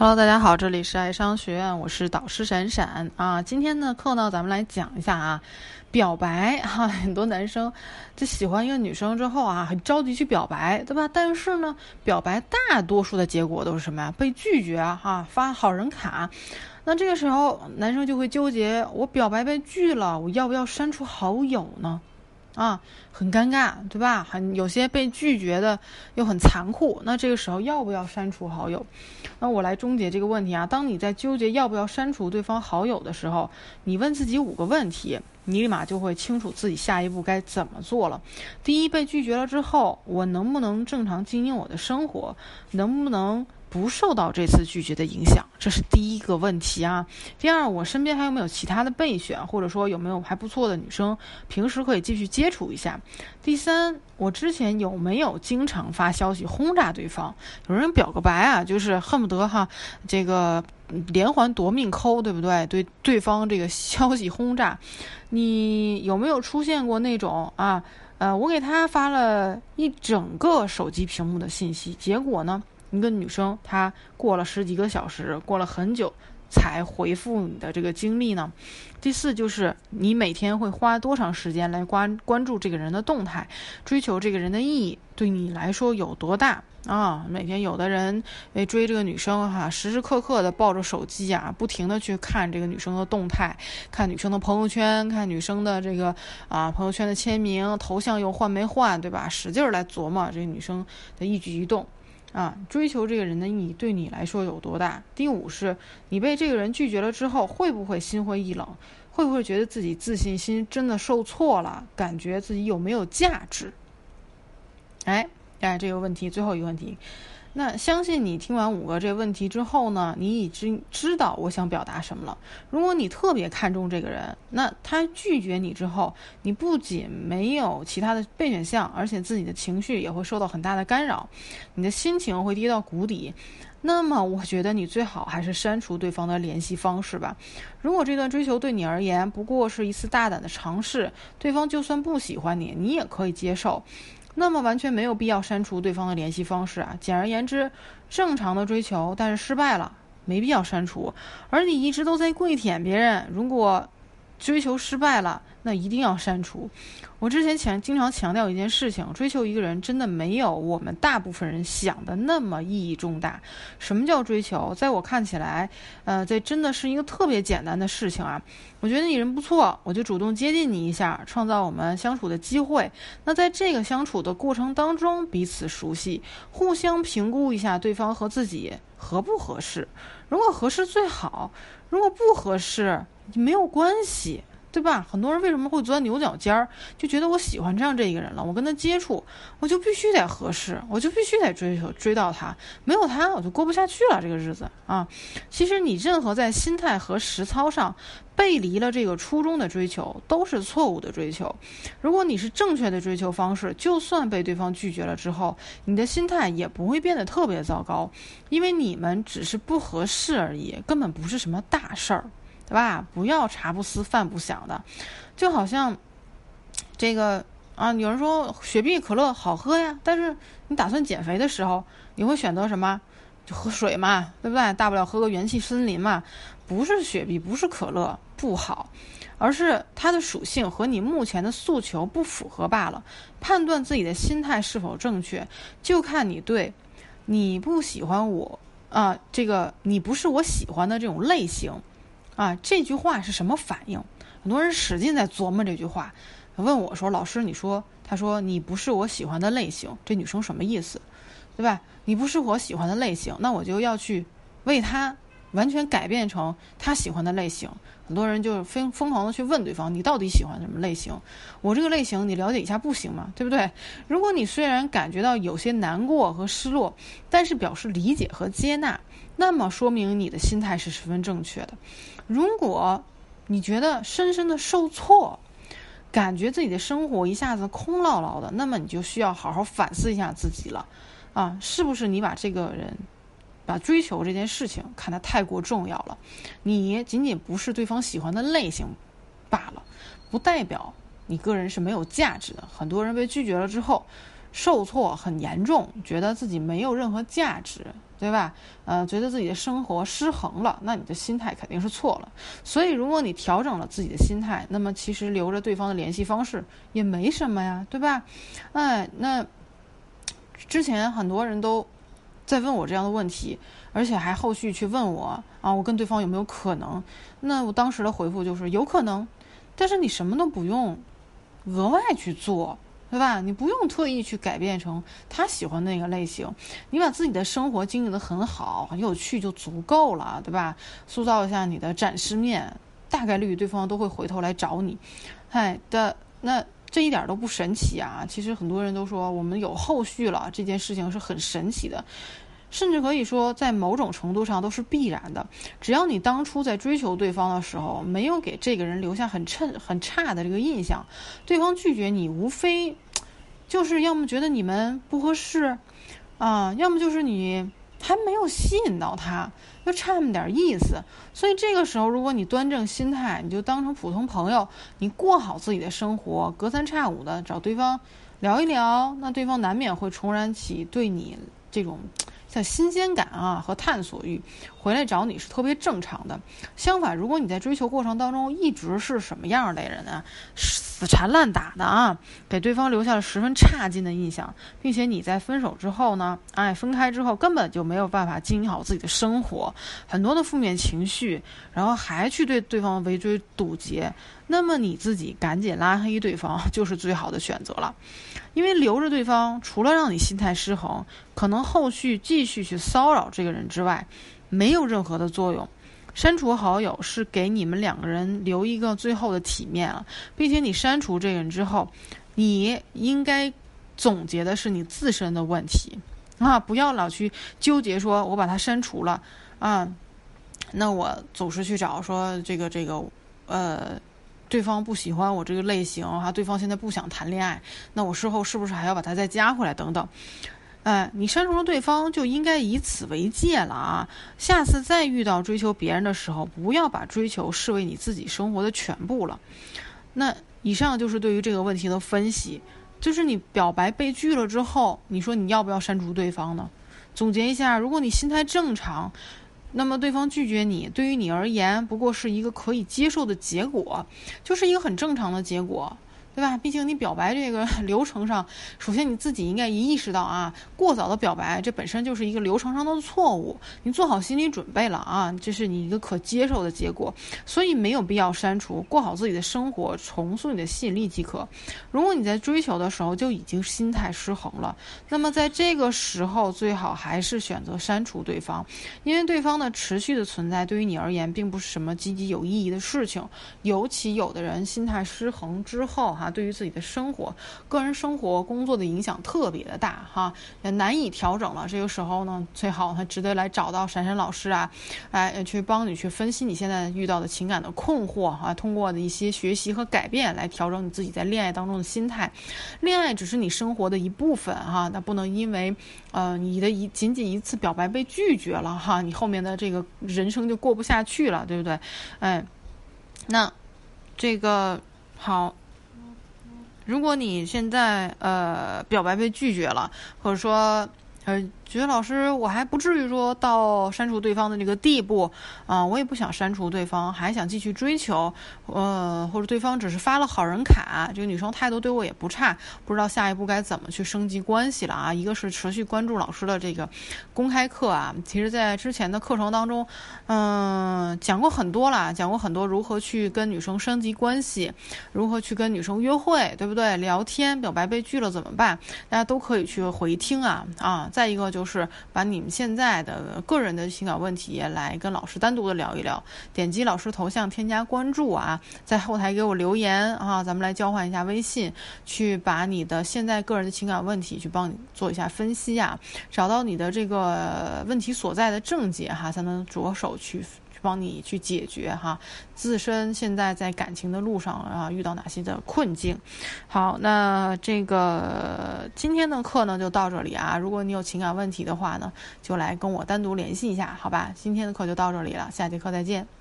Hello，大家好，这里是爱商学院，我是导师闪闪啊。今天的课呢，咱们来讲一下啊，表白哈。很多男生就喜欢一个女生之后啊，很着急去表白，对吧？但是呢，表白大多数的结果都是什么呀？被拒绝哈，发好人卡。那这个时候，男生就会纠结：我表白被拒了，我要不要删除好友呢？啊，很尴尬，对吧？很有些被拒绝的又很残酷。那这个时候要不要删除好友？那我来终结这个问题啊。当你在纠结要不要删除对方好友的时候，你问自己五个问题，你立马就会清楚自己下一步该怎么做了。第一，被拒绝了之后，我能不能正常经营我的生活？能不能？不受到这次拒绝的影响，这是第一个问题啊。第二，我身边还有没有其他的备选，或者说有没有还不错的女生，平时可以继续接触一下。第三，我之前有没有经常发消息轰炸对方？有人表个白啊，就是恨不得哈这个连环夺命抠，对不对？对对方这个消息轰炸，你有没有出现过那种啊？呃，我给他发了一整个手机屏幕的信息，结果呢？一个女生，她过了十几个小时，过了很久才回复你的这个经历呢。第四就是你每天会花多长时间来关关注这个人的动态，追求这个人的意义对你来说有多大啊？每天有的人为追这个女生哈，时时刻刻的抱着手机啊，不停的去看这个女生的动态，看女生的朋友圈，看女生的这个啊朋友圈的签名、头像又换没换，对吧？使劲儿来琢磨这个女生的一举一动。啊，追求这个人的意义对你来说有多大？第五是，你被这个人拒绝了之后，会不会心灰意冷？会不会觉得自己自信心真的受挫了？感觉自己有没有价值？哎，哎，这个问题，最后一个问题。那相信你听完五个这问题之后呢，你已经知道我想表达什么了。如果你特别看重这个人，那他拒绝你之后，你不仅没有其他的备选项，而且自己的情绪也会受到很大的干扰，你的心情会跌到谷底。那么，我觉得你最好还是删除对方的联系方式吧。如果这段追求对你而言不过是一次大胆的尝试，对方就算不喜欢你，你也可以接受。那么完全没有必要删除对方的联系方式啊！简而言之，正常的追求，但是失败了，没必要删除。而你一直都在跪舔别人，如果追求失败了。那一定要删除。我之前强经常强调一件事情：追求一个人真的没有我们大部分人想的那么意义重大。什么叫追求？在我看起来，呃，这真的是一个特别简单的事情啊。我觉得你人不错，我就主动接近你一下，创造我们相处的机会。那在这个相处的过程当中，彼此熟悉，互相评估一下对方和自己合不合适。如果合适最好，如果不合适，没有关系。对吧？很多人为什么会钻牛角尖儿？就觉得我喜欢这样这一个人了，我跟他接触，我就必须得合适，我就必须得追求追到他，没有他我就过不下去了这个日子啊！其实你任何在心态和实操上背离了这个初衷的追求，都是错误的追求。如果你是正确的追求方式，就算被对方拒绝了之后，你的心态也不会变得特别糟糕，因为你们只是不合适而已，根本不是什么大事儿。对吧？不要茶不思饭不想的，就好像这个啊，有人说雪碧可乐好喝呀，但是你打算减肥的时候，你会选择什么？就喝水嘛，对不对？大不了喝个元气森林嘛。不是雪碧，不是可乐不好，而是它的属性和你目前的诉求不符合罢了。判断自己的心态是否正确，就看你对，你不喜欢我啊，这个你不是我喜欢的这种类型。啊，这句话是什么反应？很多人使劲在琢磨这句话，问我说：“老师，你说，他说你不是我喜欢的类型，这女生什么意思？对吧？你不是我喜欢的类型，那我就要去为他完全改变成他喜欢的类型。”很多人就疯疯狂的去问对方：“你到底喜欢什么类型？我这个类型你了解一下不行吗？对不对？如果你虽然感觉到有些难过和失落，但是表示理解和接纳。”那么说明你的心态是十分正确的。如果你觉得深深的受挫，感觉自己的生活一下子空落落的，那么你就需要好好反思一下自己了。啊，是不是你把这个人，把追求这件事情看得太过重要了？你仅仅不是对方喜欢的类型罢了，不代表你个人是没有价值的。很多人被拒绝了之后，受挫很严重，觉得自己没有任何价值。对吧？呃，觉得自己的生活失衡了，那你的心态肯定是错了。所以，如果你调整了自己的心态，那么其实留着对方的联系方式也没什么呀，对吧？哎，那之前很多人都在问我这样的问题，而且还后续去问我啊，我跟对方有没有可能？那我当时的回复就是有可能，但是你什么都不用额外去做。对吧？你不用特意去改变成他喜欢那个类型，你把自己的生活经营的很好、很有趣就足够了，对吧？塑造一下你的展示面，大概率对方都会回头来找你。嗨的，那这一点都不神奇啊！其实很多人都说我们有后续了，这件事情是很神奇的。甚至可以说，在某种程度上都是必然的。只要你当初在追求对方的时候，没有给这个人留下很衬很差的这个印象，对方拒绝你，无非就是要么觉得你们不合适，啊，要么就是你还没有吸引到他，就差那么点意思。所以这个时候，如果你端正心态，你就当成普通朋友，你过好自己的生活，隔三差五的找对方聊一聊，那对方难免会重燃起对你这种。像新鲜感啊和探索欲，回来找你是特别正常的。相反，如果你在追求过程当中一直是什么样的人啊？死缠烂打的啊，给对方留下了十分差劲的印象，并且你在分手之后呢，哎，分开之后根本就没有办法经营好自己的生活，很多的负面情绪，然后还去对对方围追堵截，那么你自己赶紧拉黑对方 就是最好的选择了。因为留着对方，除了让你心态失衡，可能后续继续去骚扰这个人之外，没有任何的作用。删除好友是给你们两个人留一个最后的体面了，并且你删除这个人之后，你应该总结的是你自身的问题啊，不要老去纠结说我把他删除了啊，那我总是去找说这个这个呃。对方不喜欢我这个类型哈，对方现在不想谈恋爱，那我事后是不是还要把他再加回来等等？哎，你删除了对方就应该以此为戒了啊！下次再遇到追求别人的时候，不要把追求视为你自己生活的全部了。那以上就是对于这个问题的分析，就是你表白被拒了之后，你说你要不要删除对方呢？总结一下，如果你心态正常。那么对方拒绝你，对于你而言不过是一个可以接受的结果，就是一个很正常的结果。对吧？毕竟你表白这个 流程上，首先你自己应该一意识到啊，过早的表白这本身就是一个流程上的错误。你做好心理准备了啊，这是你一个可接受的结果，所以没有必要删除，过好自己的生活，重塑你的吸引力即可。如果你在追求的时候就已经心态失衡了，那么在这个时候最好还是选择删除对方，因为对方的持续的存在对于你而言并不是什么积极有意义的事情，尤其有的人心态失衡之后。啊，对于自己的生活、个人生活、工作的影响特别的大哈，也难以调整了。这个时候呢，最好还值得来找到闪闪老师啊，哎，去帮你去分析你现在遇到的情感的困惑啊，通过的一些学习和改变来调整你自己在恋爱当中的心态。恋爱只是你生活的一部分哈，那不能因为呃你的一仅仅一次表白被拒绝了哈，你后面的这个人生就过不下去了，对不对？哎，那这个好。如果你现在呃表白被拒绝了，或者说呃。觉得老师，我还不至于说到删除对方的这个地步啊，我也不想删除对方，还想继续追求，呃，或者对方只是发了好人卡，这个女生态度对我也不差，不知道下一步该怎么去升级关系了啊？一个是持续关注老师的这个公开课啊，其实在之前的课程当中，嗯，讲过很多了，讲过很多如何去跟女生升级关系，如何去跟女生约会，对不对？聊天表白被拒了怎么办？大家都可以去回听啊啊！再一个就。就是把你们现在的个人的情感问题来跟老师单独的聊一聊，点击老师头像添加关注啊，在后台给我留言啊，咱们来交换一下微信，去把你的现在个人的情感问题去帮你做一下分析啊，找到你的这个问题所在的症结哈，才能着手去。帮你去解决哈，自身现在在感情的路上啊，遇到哪些的困境？好，那这个今天的课呢就到这里啊。如果你有情感问题的话呢，就来跟我单独联系一下，好吧？今天的课就到这里了，下节课再见。